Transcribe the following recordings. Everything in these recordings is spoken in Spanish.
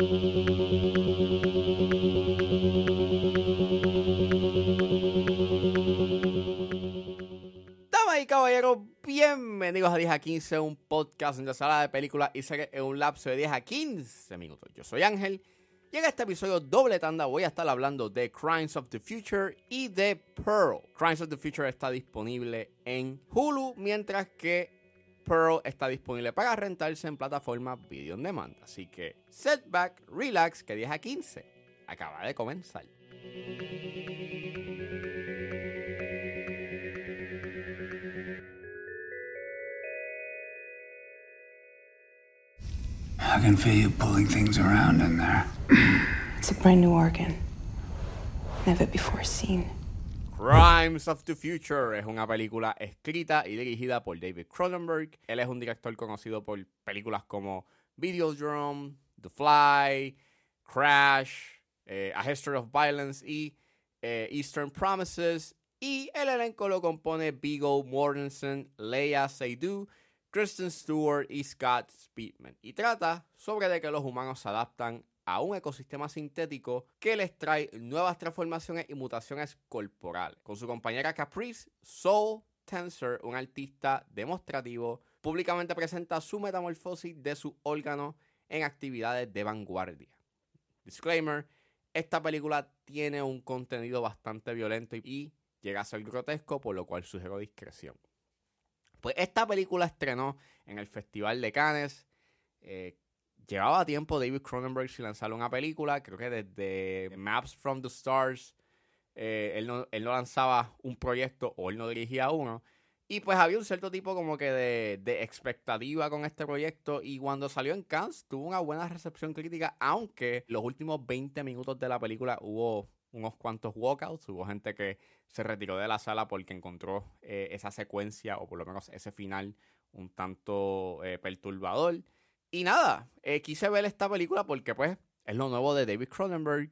Damas y caballeros, bienvenidos a 10 a 15, un podcast de sala de películas y series en un lapso de 10 a 15 minutos. Yo soy Ángel y en este episodio doble tanda voy a estar hablando de Crimes of the Future y de Pearl. Crimes of the Future está disponible en Hulu, mientras que Pearl está disponible para rentarse en plataformas video on demand. Así que setback, relax, que 10 a 15 acaba de comenzar. I can feel you pulling things around in there. It's a brand new organ. Never before seen. Crimes of the Future es una película escrita y dirigida por David Cronenberg. Él es un director conocido por películas como Videodrome, The Fly, Crash, eh, A History of Violence y eh, Eastern Promises. Y el elenco lo compone Vigo Mortensen, Leia Seydoux, Kristen Stewart y Scott Speedman. Y trata sobre de que los humanos se adaptan a un ecosistema sintético que les trae nuevas transformaciones y mutaciones corporales. Con su compañera Caprice, Soul Tensor, un artista demostrativo, públicamente presenta su metamorfosis de su órgano en actividades de vanguardia. Disclaimer, esta película tiene un contenido bastante violento y llega a ser grotesco, por lo cual sugiero discreción. Pues esta película estrenó en el Festival de Cannes. Eh, llevaba tiempo David Cronenberg sin lanzar una película. Creo que desde Maps from the Stars eh, él, no, él, no, lanzaba un proyecto o él no dirigía uno. Y pues había un cierto tipo como que de, de, expectativa con este proyecto. Y cuando salió en Cannes tuvo una buena recepción crítica, aunque los últimos 20 minutos de la película hubo unos cuantos walkouts. Hubo gente que se retiró de la sala porque encontró eh, esa secuencia o por lo menos ese final un tanto eh, perturbador. Y nada, eh, quise ver esta película porque pues es lo nuevo de David Cronenberg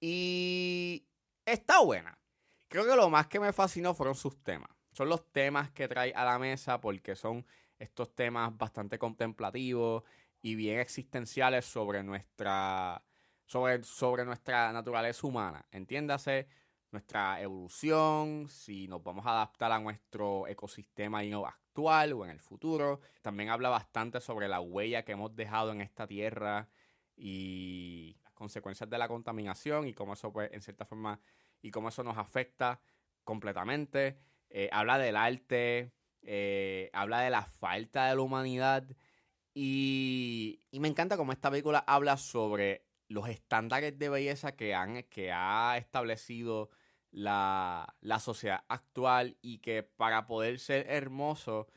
y está buena. Creo que lo más que me fascinó fueron sus temas. Son los temas que trae a la mesa porque son estos temas bastante contemplativos y bien existenciales sobre nuestra, sobre, sobre nuestra naturaleza humana. Entiéndase, nuestra evolución, si nos vamos a adaptar a nuestro ecosistema actual o en el futuro. También habla bastante sobre la huella que hemos dejado en esta tierra y las consecuencias de la contaminación y cómo eso, pues, en cierta forma, y cómo eso nos afecta completamente. Eh, habla del arte, eh, habla de la falta de la humanidad y, y me encanta cómo esta película habla sobre los estándares de belleza que, han, que ha establecido la, la sociedad actual y que para poder ser hermoso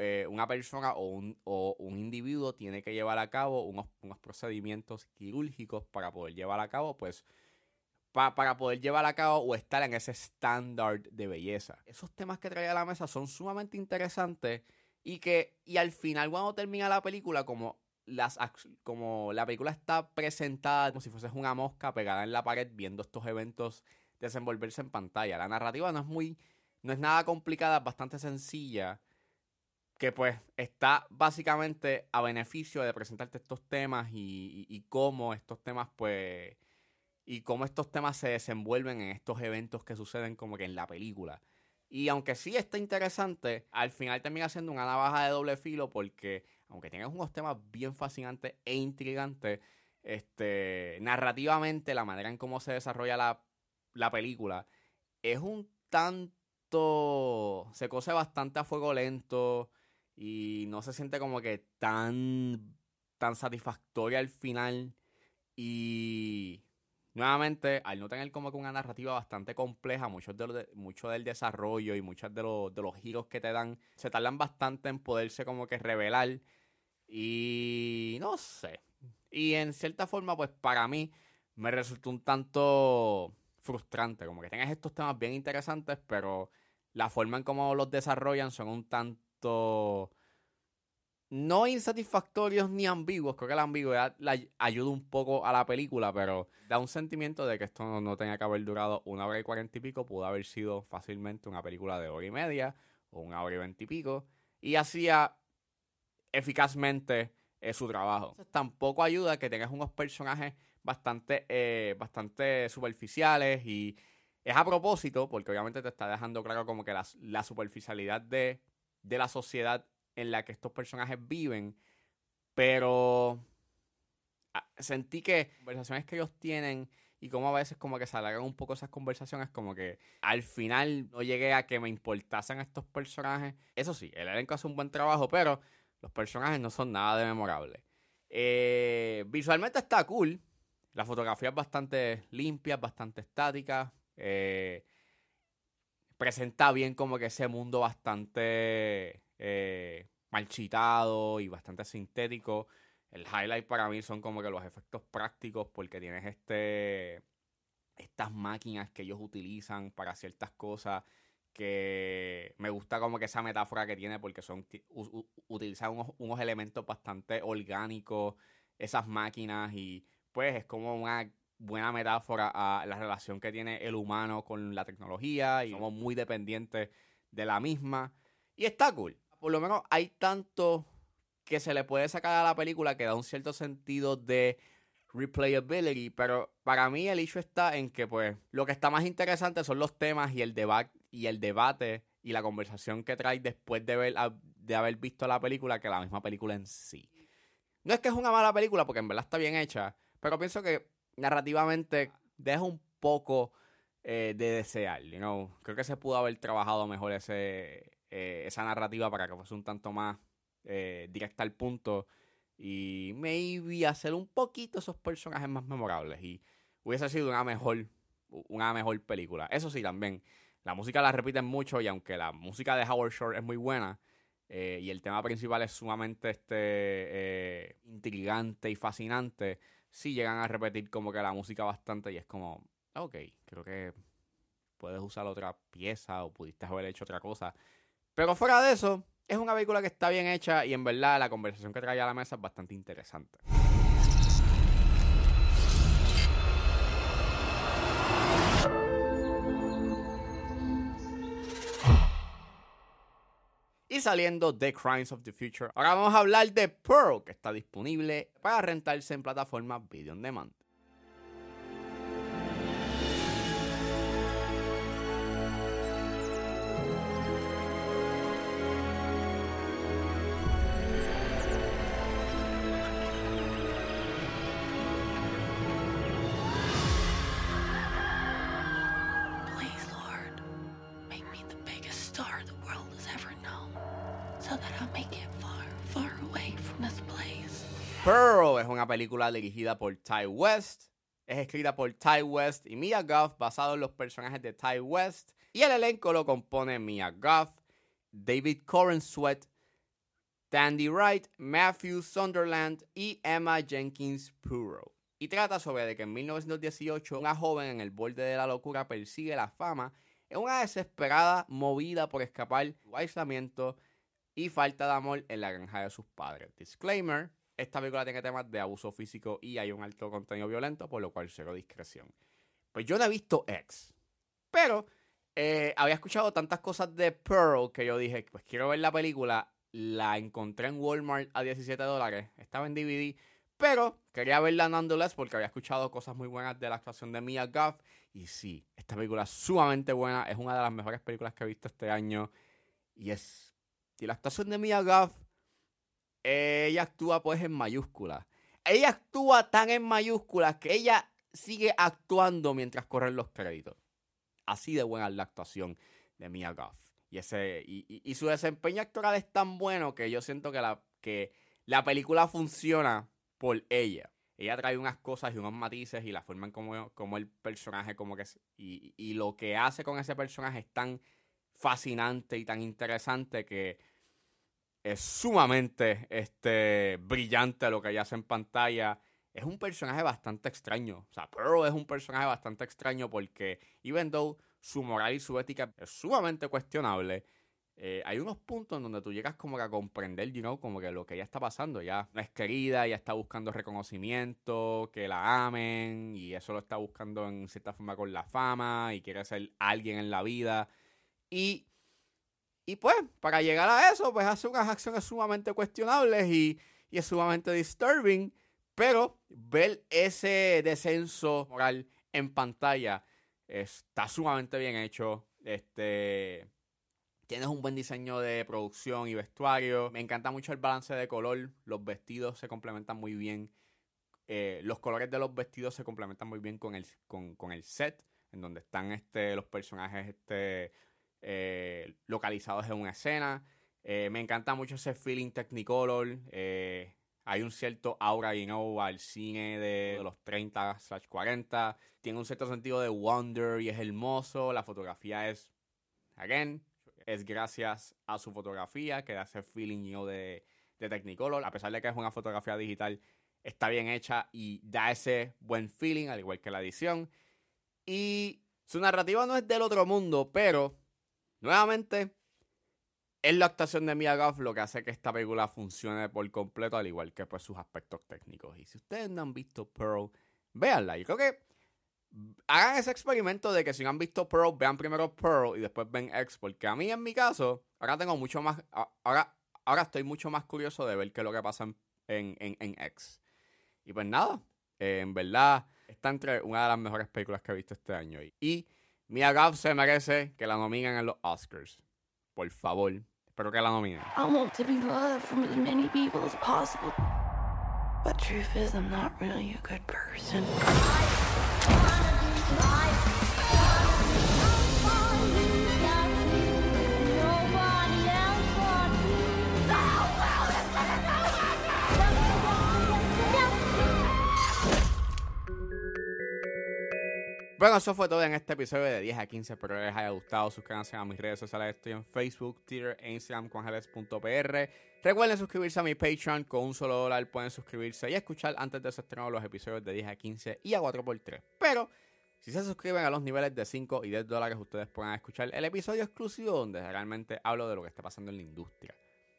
eh, una persona o un, o un, individuo tiene que llevar a cabo unos, unos procedimientos quirúrgicos para poder llevar a cabo, pues, pa, para poder llevar a cabo o estar en ese estándar de belleza. Esos temas que trae a la mesa son sumamente interesantes y que, y al final cuando termina la película, como las, como la película está presentada como si fuese una mosca pegada en la pared viendo estos eventos desenvolverse en pantalla. La narrativa no es muy, no es nada complicada, es bastante sencilla, que pues está básicamente a beneficio de presentarte estos temas y, y, cómo estos temas pues, y cómo estos temas se desenvuelven en estos eventos que suceden como que en la película. Y aunque sí está interesante, al final termina siendo una navaja de doble filo porque aunque tengas unos temas bien fascinantes e intrigantes, este, narrativamente la manera en cómo se desarrolla la, la película es un tanto. se cose bastante a fuego lento y no se siente como que tan. tan satisfactoria al final. Y. Nuevamente, al no tener como que una narrativa bastante compleja, muchos de mucho del desarrollo y muchos de los, de los giros que te dan, se tardan bastante en poderse como que revelar. Y no sé. Y en cierta forma, pues para mí me resultó un tanto frustrante. Como que tengas estos temas bien interesantes, pero la forma en cómo los desarrollan son un tanto no insatisfactorios ni ambiguos. Creo que la ambigüedad la ayuda un poco a la película, pero da un sentimiento de que esto no, no, tenía que haber durado una hora y cuarenta y pico. Pudo haber sido fácilmente una película de hora y media o una hora y veinte y pico. Y hacía eficazmente eh, su trabajo. tampoco ayuda que tengas unos personajes bastante, eh, bastante superficiales y es a propósito, porque obviamente te está dejando claro como que la, superficialidad de, de, la sociedad en la que estos personajes viven, pero ah, sentí que conversaciones que ellos tienen y como a veces como que se alargan un poco esas conversaciones, como que al final no llegué a que me importasen estos personajes. Eso sí, el elenco hace un buen trabajo, pero los personajes no son nada de memorables. Eh, visualmente está cool. La fotografía es bastante limpia, bastante estática. Eh, presenta bien como que ese mundo bastante eh, marchitado y bastante sintético. El highlight para mí son como que los efectos prácticos porque tienes este estas máquinas que ellos utilizan para ciertas cosas que me gusta como que esa metáfora que tiene porque son utilizan unos, unos, elementos bastante orgánicos esas máquinas y pues es como una buena metáfora a la relación que tiene el humano con la tecnología y somos muy dependientes de la misma y está cool por lo menos hay tanto que se le puede sacar a la película que da un cierto sentido de replayability, pero para mí el hecho está en que pues lo que está más interesante son los temas y el debate y el debate y la conversación que trae después de, ver, de haber visto la película que la misma película en sí. No es que es una mala película porque en verdad está bien hecha, pero pienso que narrativamente deja un poco eh, de desear, you? Creo que se pudo haber trabajado mejor ese, eh, esa narrativa para que fuese un tanto más eh, directa al punto y maybe hacer un poquito esos personajes más memorables y hubiese sido una mejor, una mejor película. Eso sí, también, la música la repiten mucho y aunque la música de Howard Shore es muy buena eh, y el tema principal es sumamente este, intrigante y fascinante, sí llegan a repetir como que la música bastante y es como, ok, creo que puedes usar otra pieza o pudiste haber hecho otra cosa. Pero fuera de eso, es una película que está bien hecha y en verdad la conversación que trae a la mesa es bastante interesante. Saliendo de Crimes of the Future, ahora vamos a hablar de Pearl, que está disponible para rentarse en plataforma Video on Demand. Pearl es una película dirigida por Ty West. Es escrita por Ty West y Mia Goff, basado en los personajes de Ty West. Y el elenco lo compone Mia Goff, David Corenswet, Tandy Wright, Matthew Sunderland y Emma Jenkins Puro. Y trata sobre que en 1918 una joven en el borde de la locura persigue la fama en una desesperada movida por escapar su aislamiento y falta de amor en la granja de sus padres. Disclaimer, esta película tiene temas de abuso físico y hay un alto contenido violento, por lo cual cero discreción. Pues yo no he visto X, pero eh, había escuchado tantas cosas de Pearl que yo dije, pues quiero ver la película. La encontré en Walmart a 17 dólares, estaba en DVD, pero quería verla nonetheless porque había escuchado cosas muy buenas de la actuación de Mia Goff. Y sí, esta película es sumamente buena, es una de las mejores películas que he visto este año. Y es. Y la actuación de Mia Goff ella actúa pues en mayúsculas. Ella actúa tan en mayúsculas que ella sigue actuando mientras corren los créditos. Así de buena la actuación de Mia Goff. Y, ese, y, su desempeño actoral es tan bueno que yo siento que la, que la película funciona por ella. Ella trae unas cosas y unos matices y la forma en como, como el personaje como que y, y lo que hace con ese personaje es tan fascinante y tan interesante que es sumamente este, brillante lo que ella hace en pantalla. Es un personaje bastante extraño. O sea, Pearl es un personaje bastante extraño porque, even though su moral y su ética es sumamente cuestionable, eh, hay unos puntos en donde tú llegas como que a comprender, you know, como que lo que ella está pasando. Ya no es querida, ella está buscando reconocimiento, que la amen, y eso lo está buscando en cierta forma con la fama, y quiere ser alguien en la vida. Y y pues, para llegar a eso, pues hace unas acciones sumamente cuestionables y, y es sumamente disturbing, pero ver ese descenso moral en pantalla está sumamente bien hecho. Este, tienes un buen diseño de producción y vestuario. Me encanta mucho el balance de color. Los vestidos se complementan muy bien. Eh, los colores de los vestidos se complementan muy bien con el, con, el set, en donde están este, los personajes este, eh, localizados en una escena. Eh, me encanta mucho ese feeling Technicolor. hay un cierto aura, you know, al cine de, los 30 40. Tiene un cierto sentido de wonder y es hermoso. La fotografía es, again, es gracias a su fotografía que da ese feeling you de, de Technicolor. A pesar de que es una fotografía digital, está bien hecha y da ese buen feeling, al igual que la edición. Y su narrativa no es del otro mundo, pero nuevamente es la actuación de Mia Goff lo que hace que esta película funcione por completo, al igual que pues, sus aspectos técnicos. Y si ustedes no han visto Pearl, véanla. Y creo que hagan ese experimento de que si no han visto Pearl, vean primero Pearl y después ven X. Porque a mí, en mi caso, ahora tengo mucho más. Ahora, ahora estoy mucho más curioso de ver qué es lo que pasa en, en, en X. Y pues nada, en verdad está entre una de las mejores películas que he visto este año. Y Mia Goth se merece que la nominen en los Oscars. Por favor, espero que la nominen. I want to be loved from as many people as possible. But truth is, I'm not really a good person. Bueno, eso fue todo en este episodio de 10 a 15. Espero que les haya gustado. Suscríbanse a mis redes sociales. Estoy en Facebook, Twitter e Instagram con Recuerden suscribirse a mi Patreon. Con un solo dólar pueden suscribirse y escuchar antes de ese estreno los episodios de 10 a 15 y a 4x3. Pero si se suscriben a los niveles de 5 y 10 dólares, ustedes pueden escuchar el episodio exclusivo donde realmente hablo de lo que está pasando en la industria.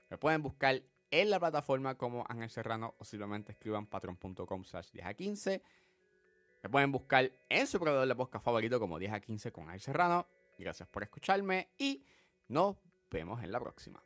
Me pueden buscar en la plataforma como Ángel Serrano o simplemente escriban patreon.com slash 10 a 15. Me pueden buscar en su proveedor de podcast favorito como 10 a 15 con Ángel Serrano. Gracias por escucharme y nos vemos en la próxima.